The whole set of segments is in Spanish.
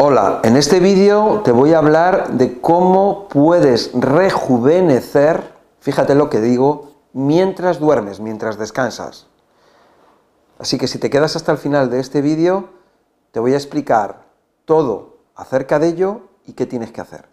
Hola, en este vídeo te voy a hablar de cómo puedes rejuvenecer, fíjate lo que digo, mientras duermes, mientras descansas. Así que si te quedas hasta el final de este vídeo, te voy a explicar todo acerca de ello y qué tienes que hacer.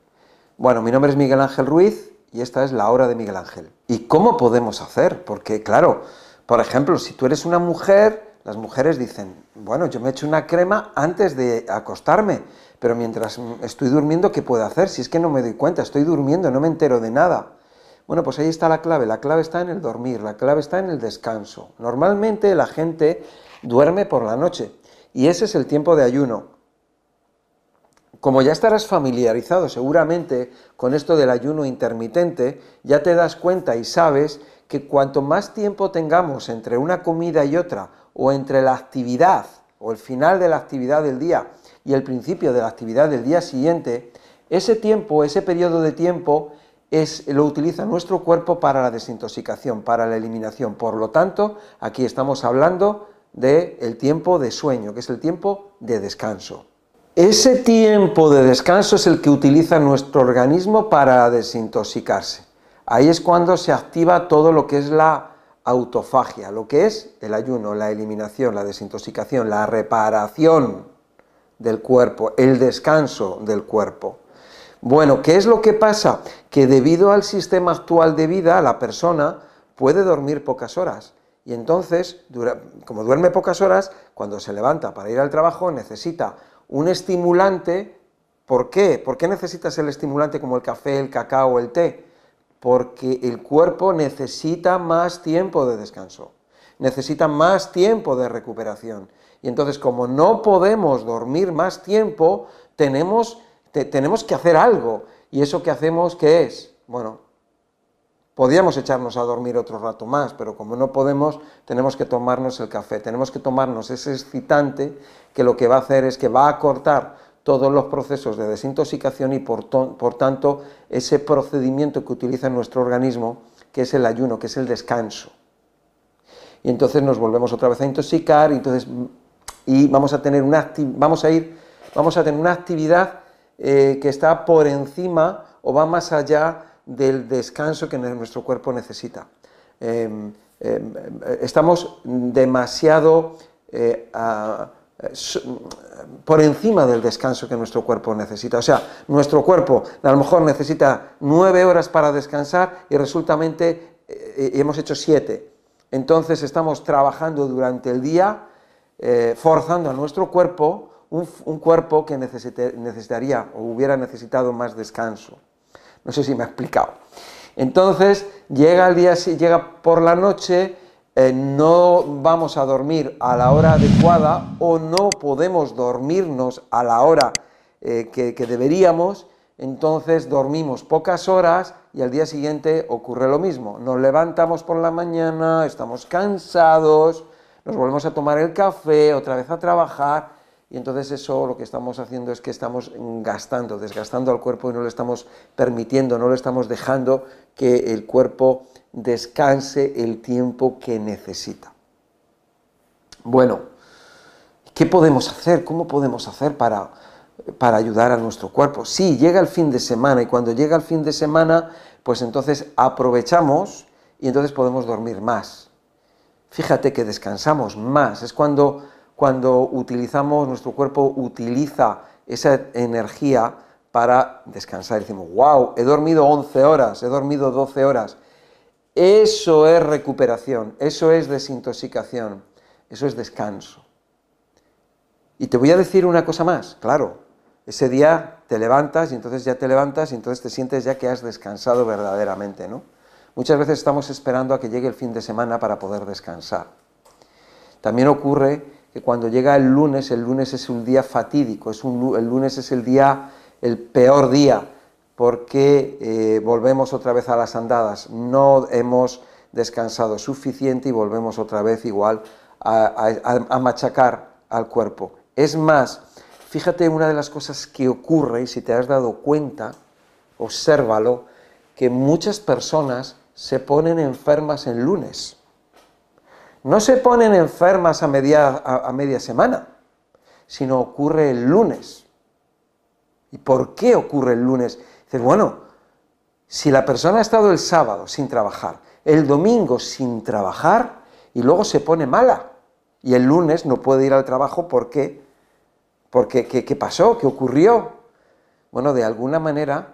Bueno, mi nombre es Miguel Ángel Ruiz y esta es la hora de Miguel Ángel. ¿Y cómo podemos hacer? Porque claro, por ejemplo, si tú eres una mujer las mujeres dicen, bueno, yo me echo una crema antes de acostarme, pero mientras estoy durmiendo, ¿qué puedo hacer? Si es que no me doy cuenta, estoy durmiendo, no me entero de nada. Bueno, pues ahí está la clave, la clave está en el dormir, la clave está en el descanso. Normalmente la gente duerme por la noche y ese es el tiempo de ayuno. Como ya estarás familiarizado seguramente con esto del ayuno intermitente, ya te das cuenta y sabes que cuanto más tiempo tengamos entre una comida y otra, o entre la actividad o el final de la actividad del día y el principio de la actividad del día siguiente, ese tiempo, ese periodo de tiempo, es, lo utiliza nuestro cuerpo para la desintoxicación, para la eliminación. Por lo tanto, aquí estamos hablando del el tiempo de sueño, que es el tiempo de descanso. Ese tiempo de descanso es el que utiliza nuestro organismo para desintoxicarse. Ahí es cuando se activa todo lo que es la autofagia, lo que es el ayuno, la eliminación, la desintoxicación, la reparación del cuerpo, el descanso del cuerpo. Bueno, ¿qué es lo que pasa? Que debido al sistema actual de vida, la persona puede dormir pocas horas. Y entonces, como duerme pocas horas, cuando se levanta para ir al trabajo necesita un estimulante. ¿Por qué? ¿Por qué necesitas el estimulante como el café, el cacao o el té? Porque el cuerpo necesita más tiempo de descanso, necesita más tiempo de recuperación. Y entonces, como no podemos dormir más tiempo, tenemos, tenemos que hacer algo. ¿Y eso que hacemos qué es? Bueno, podríamos echarnos a dormir otro rato más, pero como no podemos, tenemos que tomarnos el café, tenemos que tomarnos ese excitante que lo que va a hacer es que va a cortar todos los procesos de desintoxicación y por, tanto ese procedimiento que utiliza nuestro organismo, que es el ayuno, que es el descanso. Y entonces nos volvemos otra vez a intoxicar y, entonces, y vamos, a tener una vamos, a ir, vamos a tener una actividad eh, que está por encima o va más allá del descanso que nuestro cuerpo necesita. Em, em, estamos demasiado... Eh, eh, por encima del descanso que nuestro cuerpo necesita. O sea, nuestro cuerpo a lo mejor necesita nueve horas para descansar y resultamente eh, hemos hecho siete. Entonces estamos trabajando durante el día, eh, forzando a nuestro cuerpo, un, cuerpo que necesitaría o hubiera necesitado más descanso. No sé si me ha explicado. Entonces llega el día, llega por la noche, eh, no vamos a dormir a la hora adecuada o no podemos dormirnos a la hora eh, que, deberíamos, entonces dormimos pocas horas y al día siguiente ocurre lo mismo. Nos levantamos por la mañana, estamos cansados, nos volvemos a tomar el café, otra vez a trabajar y entonces eso lo que estamos haciendo es que estamos gastando, desgastando al cuerpo y no le estamos permitiendo, no le estamos dejando que el cuerpo descanse el tiempo que necesita. Bueno, ¿qué podemos hacer? ¿Cómo podemos hacer para, para ayudar a nuestro cuerpo? Sí, llega el fin de semana y cuando llega el fin de semana, pues entonces aprovechamos y entonces podemos dormir más. Fíjate que descansamos más, es cuando, cuando utilizamos, nuestro cuerpo utiliza esa energía para descansar. Decimos, wow, he dormido 11 horas, he dormido 12 horas, eso es recuperación, eso es desintoxicación, eso es descanso. Y te voy a decir una cosa más, claro, ese día te levantas y entonces ya te levantas y entonces te sientes ya que has descansado verdaderamente, ¿no? Muchas veces estamos esperando a que llegue el fin de semana para poder descansar. También ocurre que cuando llega el lunes, el lunes es un día fatídico, es el lunes es el día, el peor día, porque eh, volvemos otra vez a las andadas, no hemos descansado suficiente y volvemos otra vez igual a, machacar al cuerpo. Es más, fíjate una de las cosas que ocurre, y si te has dado cuenta, obsérvalo, que muchas personas se ponen enfermas el lunes. No se ponen enfermas a media, a media semana, sino ocurre el lunes. ¿Y por qué ocurre el lunes? Dices, bueno, si la persona ha estado el sábado sin trabajar, el domingo sin trabajar y luego se pone mala y el lunes no puede ir al trabajo porque, porque ¿qué, pasó? ¿Qué ocurrió? Bueno, de alguna manera,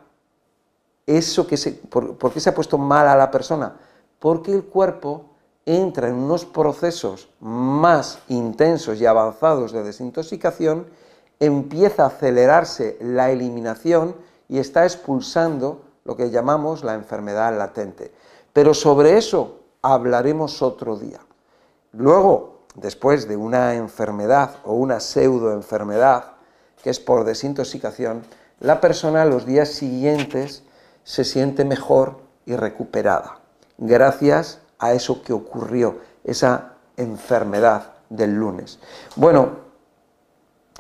eso que se, por, ¿por qué se ha puesto mala la persona? Porque el cuerpo entra en unos procesos más intensos y avanzados de desintoxicación, empieza a acelerarse la eliminación y está expulsando lo que llamamos la enfermedad latente. Pero sobre eso hablaremos otro día. Luego, después de una enfermedad o una pseudoenfermedad, que es por desintoxicación, la persona los días siguientes se siente mejor y recuperada, gracias a eso que ocurrió, esa enfermedad del lunes. Bueno,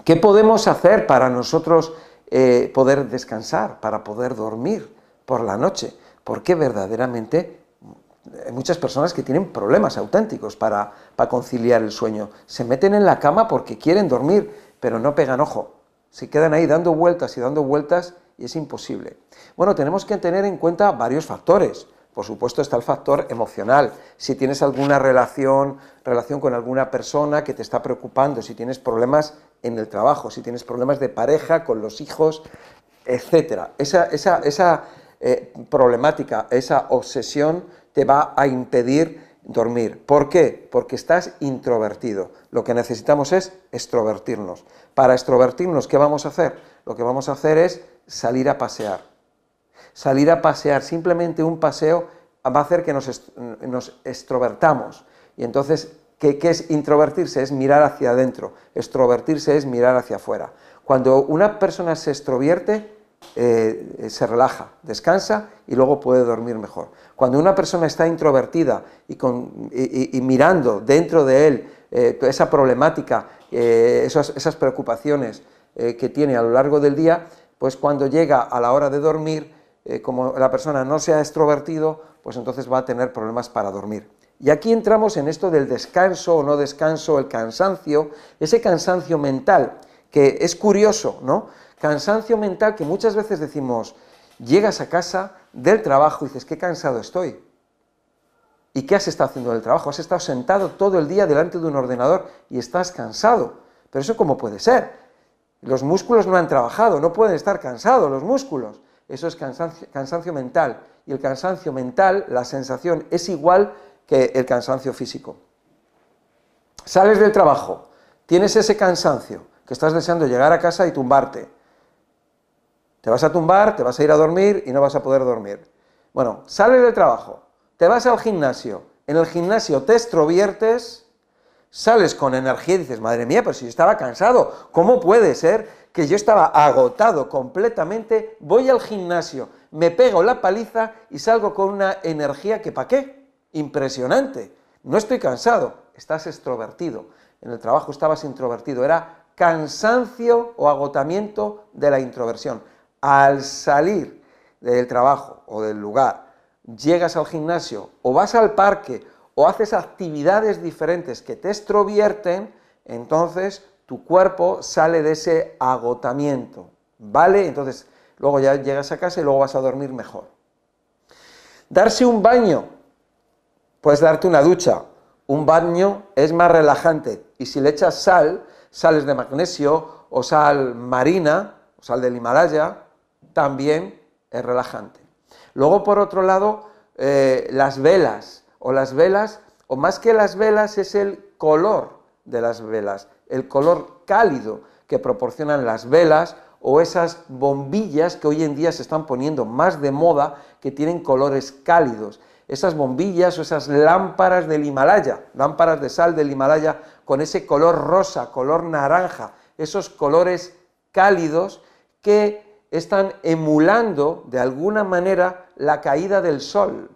¿qué podemos hacer para nosotros eh, poder descansar, para poder dormir por la noche? Porque verdaderamente hay muchas personas que tienen problemas auténticos para, para conciliar el sueño. Se meten en la cama porque quieren dormir, pero no pegan ojo. Se quedan ahí dando vueltas y dando vueltas y es imposible. Bueno, tenemos que tener en cuenta varios factores. Por supuesto está el factor emocional. Si tienes alguna relación, relación con alguna persona que te está preocupando, si tienes problemas en el trabajo, si tienes problemas de pareja, con los hijos, etc. Esa, esa, eh, problemática, esa obsesión te va a impedir dormir. ¿Por qué? Porque estás introvertido. Lo que necesitamos es extrovertirnos. Para extrovertirnos, ¿qué vamos a hacer? Lo que vamos a hacer es salir a pasear salir a pasear, simplemente un paseo va a hacer que nos, nos extrovertamos. Y entonces, ¿qué, es introvertirse? Es mirar hacia adentro. Extrovertirse es mirar hacia afuera. Cuando una persona se extrovierte, eh, se relaja, descansa y luego puede dormir mejor. Cuando una persona está introvertida y, con, y, mirando dentro de él eh, esa problemática, eh, esas preocupaciones que tiene a lo largo del día, pues cuando llega a la hora de dormir, eh, como la persona no se ha extrovertido, pues entonces va a tener problemas para dormir. Y aquí entramos en esto del descanso o no descanso, el cansancio, ese cansancio mental, que es curioso, ¿no? Cansancio mental que muchas veces decimos, llegas a casa del trabajo y dices, qué cansado estoy. ¿Y qué has estado haciendo del trabajo? Has estado sentado todo el día delante de un ordenador y estás cansado. Pero eso cómo puede ser? Los músculos no han trabajado, no pueden estar cansados los músculos. Eso es cansancio, mental. Y el cansancio mental, la sensación, es igual que el cansancio físico. Sales del trabajo, tienes ese cansancio, que estás deseando llegar a casa y tumbarte. Te vas a tumbar, te vas a ir a dormir y no vas a poder dormir. Bueno, sales del trabajo, te vas al gimnasio, en el gimnasio te extroviertes, sales con energía y dices, madre mía, pero si yo estaba cansado, ¿cómo puede ser que yo estaba agotado completamente, voy al gimnasio, me pego la paliza y salgo con una energía que ¿para qué? Impresionante. No estoy cansado, estás extrovertido. En el trabajo estabas introvertido, era cansancio o agotamiento de la introversión. Al salir del trabajo o del lugar, llegas al gimnasio o vas al parque o haces actividades diferentes que te extrovierten, entonces tu cuerpo sale de ese agotamiento, ¿vale? Entonces, luego ya llegas a casa y luego vas a dormir mejor. Darse un baño, puedes darte una ducha. Un baño es más relajante y si le echas sal, sales de magnesio o sal marina, o sal del Himalaya, también es relajante. Luego, por otro lado, eh, las velas, o las velas, o más que las velas, es el color de las velas el color cálido que proporcionan las velas o esas bombillas que hoy en día se están poniendo más de moda que tienen colores cálidos. Esas bombillas o esas lámparas del Himalaya, lámparas de sal del Himalaya con ese color rosa, color naranja, esos colores cálidos que están emulando de alguna manera la caída del sol,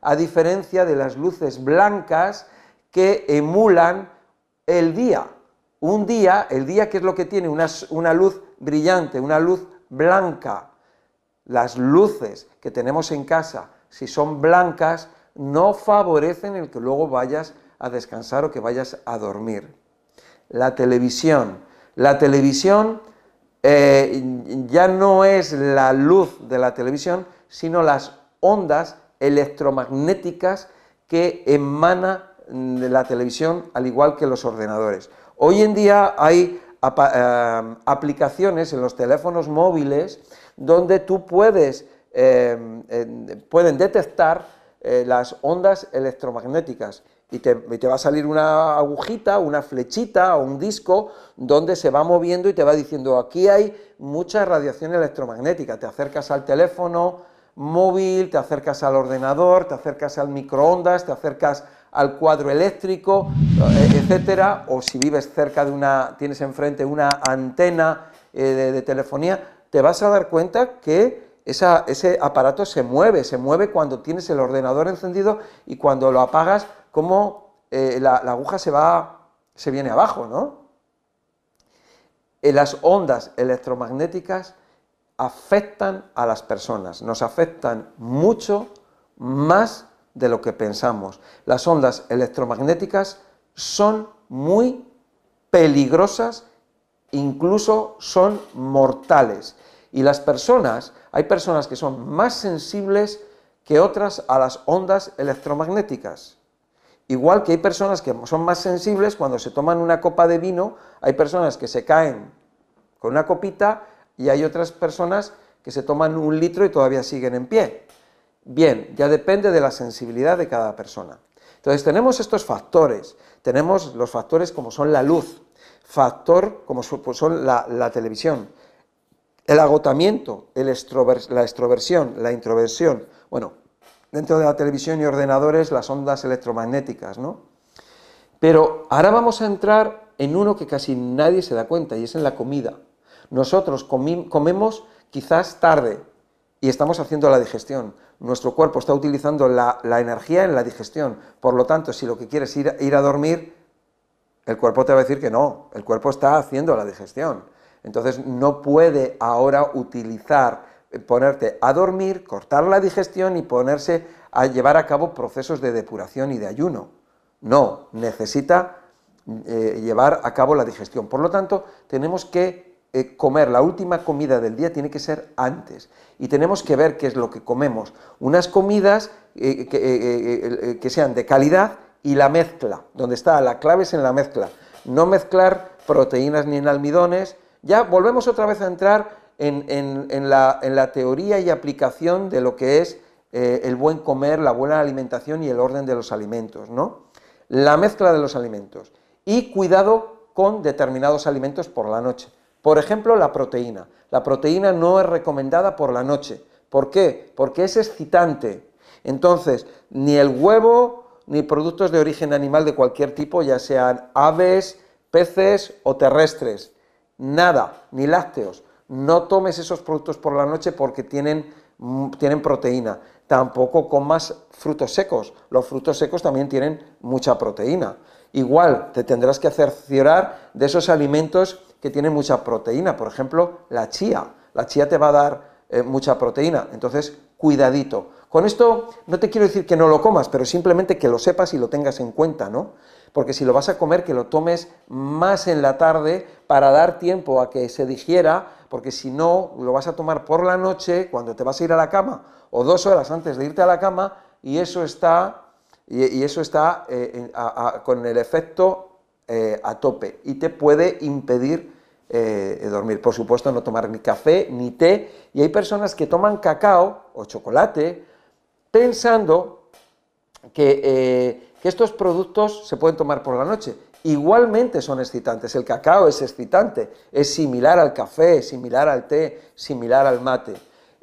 a diferencia de las luces blancas que emulan el día. Un día, el día que es lo que tiene una, una luz brillante, una luz blanca. Las luces que tenemos en casa, si son blancas, no favorecen el que luego vayas a descansar o que vayas a dormir. La televisión. La televisión eh, ya no es la luz de la televisión, sino las ondas electromagnéticas que emana de la televisión, al igual que los ordenadores. Hoy en día hay eh, aplicaciones en los teléfonos móviles donde tú puedes, eh, pueden detectar las ondas electromagnéticas y te, va a salir una agujita, una flechita o un disco donde se va moviendo y te va diciendo aquí hay mucha radiación electromagnética, te acercas al teléfono móvil, te acercas al ordenador, te acercas al microondas, te acercas al cuadro eléctrico, eh, etcétera, o si vives cerca de una, tienes enfrente una antena eh, de, telefonía, te vas a dar cuenta que ese aparato se mueve, se mueve cuando tienes el ordenador encendido y cuando lo apagas cómo eh, la, aguja se va, se viene abajo, ¿no? Las ondas electromagnéticas afectan a las personas, nos afectan mucho más de lo que pensamos. Las ondas electromagnéticas son muy peligrosas, incluso son mortales. Y las personas, hay personas que son más sensibles que otras a las ondas electromagnéticas. Igual que hay personas que son más sensibles cuando se toman una copa de vino, hay personas que se caen con una copita y hay otras personas que se toman un litro y todavía siguen en pie. Bien, ya depende de la sensibilidad de cada persona. Entonces tenemos estos factores, tenemos los factores como son la luz, factor como pues son la, televisión, el agotamiento, la extroversión, la introversión. Bueno, dentro de la televisión y ordenadores las ondas electromagnéticas, ¿no? Pero ahora vamos a entrar en uno que casi nadie se da cuenta y es en la comida. Nosotros comemos quizás tarde y estamos haciendo la digestión. Nuestro cuerpo está utilizando la, energía en la digestión. Por lo tanto, si lo que quieres es ir, ir a dormir, el cuerpo te va a decir que no, el cuerpo está haciendo la digestión. Entonces no puede ahora utilizar ponerte a dormir, cortar la digestión y ponerse a llevar a cabo procesos de depuración y de ayuno. No, necesita eh, llevar a cabo la digestión. Por lo tanto, tenemos que eh, comer, la última comida del día tiene que ser antes. Y tenemos que ver qué es lo que comemos. Unas comidas eh, que, que sean de calidad y la mezcla, donde está la clave es en la mezcla. No mezclar proteínas ni en almidones. Ya volvemos otra vez a entrar en, la, teoría y aplicación de lo que es eh, el buen comer, la buena alimentación y el orden de los alimentos, ¿no? La mezcla de los alimentos y cuidado con determinados alimentos por la noche. Por ejemplo, la proteína. La proteína no es recomendada por la noche. ¿Por qué? Porque es excitante. Entonces, ni el huevo ni productos de origen animal de cualquier tipo, ya sean aves, peces o terrestres, nada, ni lácteos, no tomes esos productos por la noche porque tienen, mm, tienen proteína. Tampoco comas frutos secos. Los frutos secos también tienen mucha proteína. Igual te tendrás que cerciorar de esos alimentos que tienen mucha proteína. Por ejemplo, la chía. La chía te va a dar eh, mucha proteína. Entonces, cuidadito. Con esto no te quiero decir que no lo comas, pero simplemente que lo sepas y lo tengas en cuenta, ¿no? Porque si lo vas a comer, que lo tomes más en la tarde para dar tiempo a que se digiera porque si no, lo vas a tomar por la noche, cuando te vas a ir a la cama, o dos horas antes de irte a la cama, y eso está, y, eso está eh, con el efecto eh, a tope, y te puede impedir eh, dormir. Por supuesto, no tomar ni café ni té, y hay personas que toman cacao o chocolate pensando que, que estos productos se pueden tomar por la noche igualmente son excitantes. El cacao es excitante, es similar al café, similar al té, similar al mate.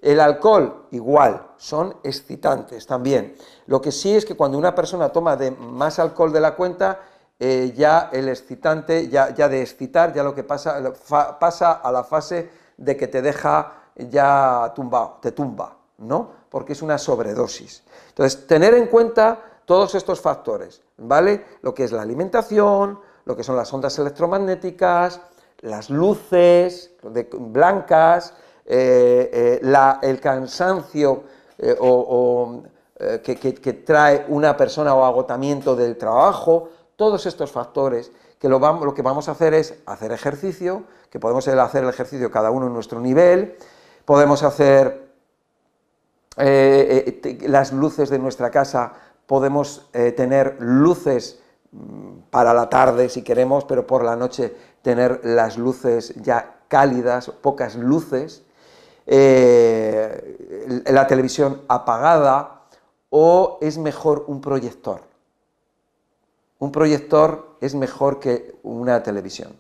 El alcohol, igual, son excitantes también. Lo que sí es que cuando una persona toma de más alcohol de la cuenta, eh, ya el excitante, ya, ya, de excitar, ya lo que pasa, pasa a la fase de que te deja ya tumbado, te tumba, ¿no? Porque es una sobredosis. Entonces, tener en cuenta todos estos factores, ¿vale? Lo que es la alimentación, lo que son las ondas electromagnéticas, las luces blancas, eh, eh, el cansancio o, que, trae una persona o agotamiento del trabajo, todos estos factores que lo, lo que vamos a hacer es hacer ejercicio, que podemos hacer el ejercicio cada uno en nuestro nivel, podemos hacer eh, eh, las luces de nuestra casa, podemos eh, tener luces mm, para la tarde si queremos, pero por la noche tener las luces ya cálidas, pocas luces, la televisión apagada o es mejor un proyector. Un proyector es mejor que una televisión,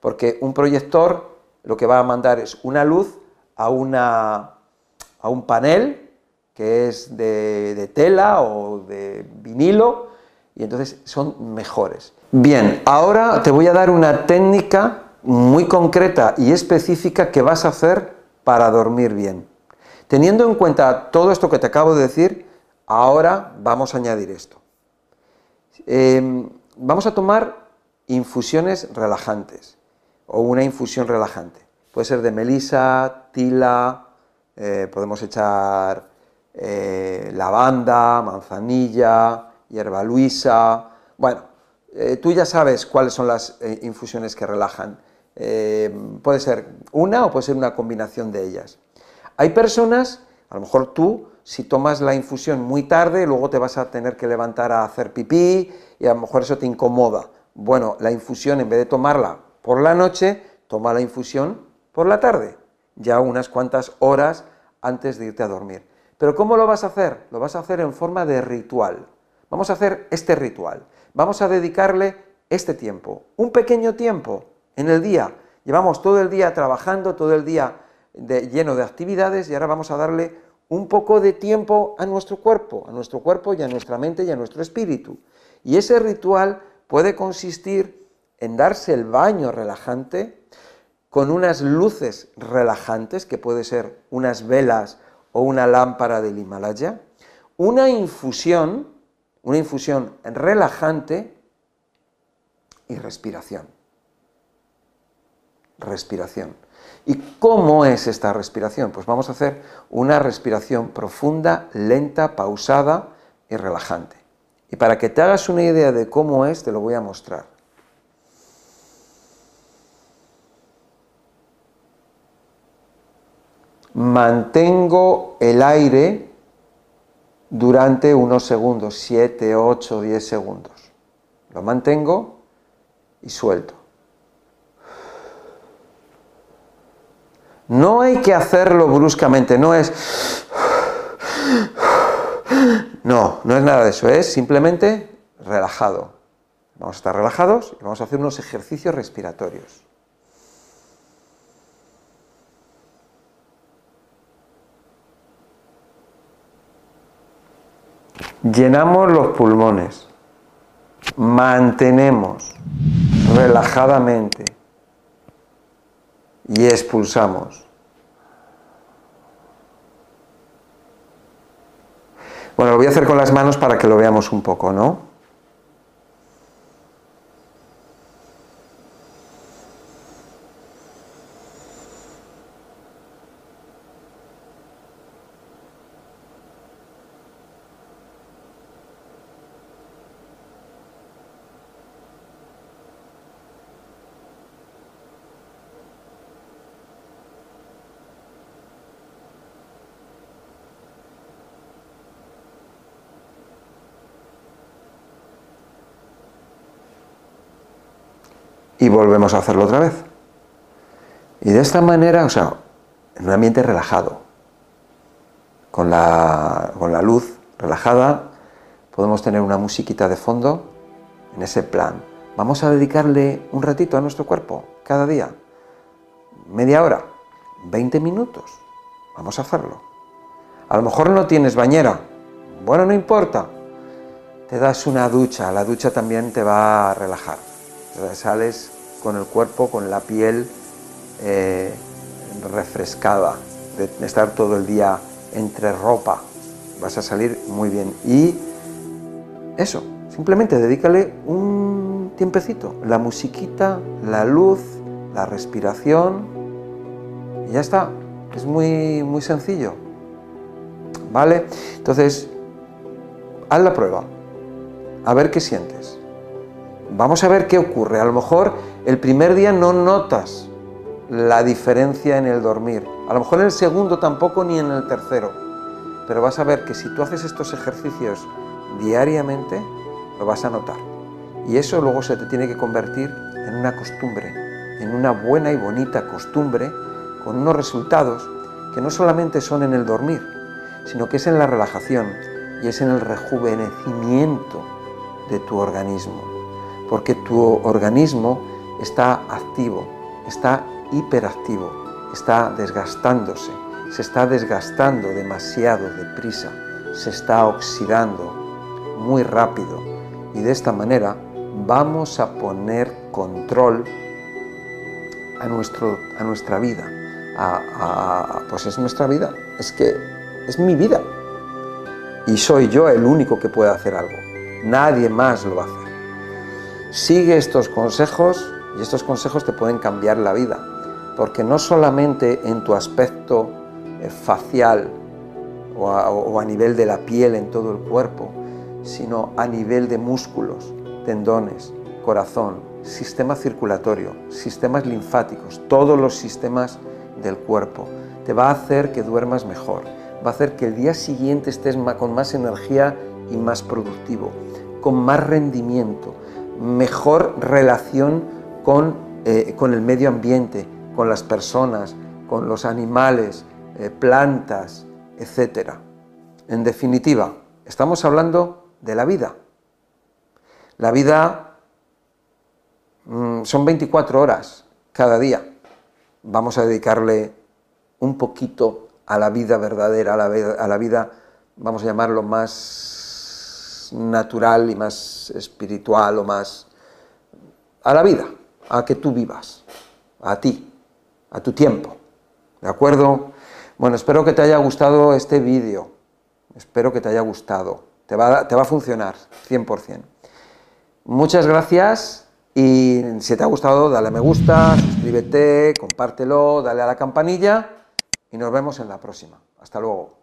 porque un proyector lo que va a mandar es una luz a, un panel que es de, tela o de vinilo, y entonces son mejores. Bien, ahora te voy a dar una técnica muy concreta y específica que vas a hacer para dormir bien. Teniendo en cuenta todo esto que te acabo de decir, ahora vamos a añadir esto. Em, vamos a tomar infusiones relajantes o una infusión relajante. Puede ser de melisa, tila, eh, podemos echar eh, lavanda, manzanilla, hierba luisa. Bueno, eh, tú ya sabes cuáles son las infusiones que relajan. puede ser una o puede ser una combinación de ellas. Hay personas, a lo mejor tú, si tomas la infusión muy tarde, luego te vas a tener que levantar a hacer pipí y a lo mejor eso te incomoda. Bueno, la infusión en vez de tomarla por la noche, toma la infusión por la tarde, ya unas cuantas horas antes de irte a dormir. Pero ¿cómo lo vas a hacer? Lo vas a hacer en forma de ritual. Vamos a hacer este ritual. Vamos a dedicarle este tiempo, un pequeño tiempo en el día. Llevamos todo el día trabajando, todo el día lleno de actividades y ahora vamos a darle un poco de tiempo a nuestro cuerpo, a nuestro cuerpo y a nuestra mente y a nuestro espíritu. Y ese ritual puede consistir en darse el baño relajante con unas luces relajantes, que puede ser unas velas o una lámpara del Himalaya, una infusión, una infusión relajante y respiración. Respiración. ¿Y cómo es esta respiración? Pues vamos a hacer una respiración profunda, lenta, pausada y relajante. Y para que te hagas una idea de cómo es, te lo voy a mostrar. mantengo el aire durante unos segundos, 7, 8, 10 segundos. Lo mantengo y suelto. No hay que hacerlo bruscamente, no es... No, no es nada de eso, es simplemente relajado. Vamos a estar relajados y vamos a hacer unos ejercicios respiratorios. Llenamos los pulmones, mantenemos relajadamente y expulsamos. Bueno, lo voy a hacer con las manos para que lo veamos un poco, ¿no? Y volvemos a hacerlo otra vez. Y de esta manera, o sea, en un ambiente relajado, con la, con la luz relajada, podemos tener una musiquita de fondo en ese plan. Vamos a dedicarle un ratito a nuestro cuerpo cada día, media hora, 20 minutos. Vamos a hacerlo. A lo mejor no tienes bañera. Bueno, no importa. Te das una ducha. La ducha también te va a relajar sales con el cuerpo, con la piel eh, refrescada, de estar todo el día entre ropa, vas a salir muy bien. Y eso, simplemente dedícale un tiempecito, la musiquita, la luz, la respiración, y ya está, es muy, muy sencillo. ¿Vale? Entonces, haz la prueba, a ver qué sientes. Vamos a ver qué ocurre. A lo mejor el primer día no notas la diferencia en el dormir. A lo mejor en el segundo tampoco ni en el tercero. Pero vas a ver que si tú haces estos ejercicios diariamente, lo vas a notar. Y eso luego se te tiene que convertir en una costumbre, en una buena y bonita costumbre, con unos resultados que no solamente son en el dormir, sino que es en la relajación y es en el rejuvenecimiento de tu organismo. Porque tu organismo está activo, está hiperactivo, está desgastándose, se está desgastando demasiado deprisa, se está oxidando muy rápido y de esta manera vamos a poner control a, nuestro, a nuestra vida. pues es nuestra vida, es que es mi vida. Y soy yo el único que puede hacer algo. Nadie más lo hacer. Sigue estos consejos y estos consejos te pueden cambiar la vida. Porque no solamente en tu aspecto eh, facial o a nivel de la piel en todo el cuerpo, sino a nivel de músculos, tendones, corazón, sistema circulatorio, sistemas linfáticos, todos los sistemas del cuerpo. Te va a hacer que duermas mejor, va a hacer que el día siguiente estés con más energía y más productivo, con más rendimiento, mejor relación con, eh, con el medio ambiente, con las personas, con los animales, eh, plantas, etc. En definitiva, estamos hablando de la vida. La vida mm, son 24 horas cada día. Vamos a dedicarle un poquito a la vida verdadera, a la, vida, vamos a llamarlo natural y más espiritual o más... a la vida, a que tú vivas, a ti, a tu tiempo. ¿De acuerdo? Bueno, espero que te haya gustado este vídeo. Espero que te haya gustado. Te va, te va a funcionar, 100%. Muchas gracias y si te ha gustado, dale a me gusta, suscríbete, compártelo, dale a la campanilla y nos vemos en la próxima. Hasta luego.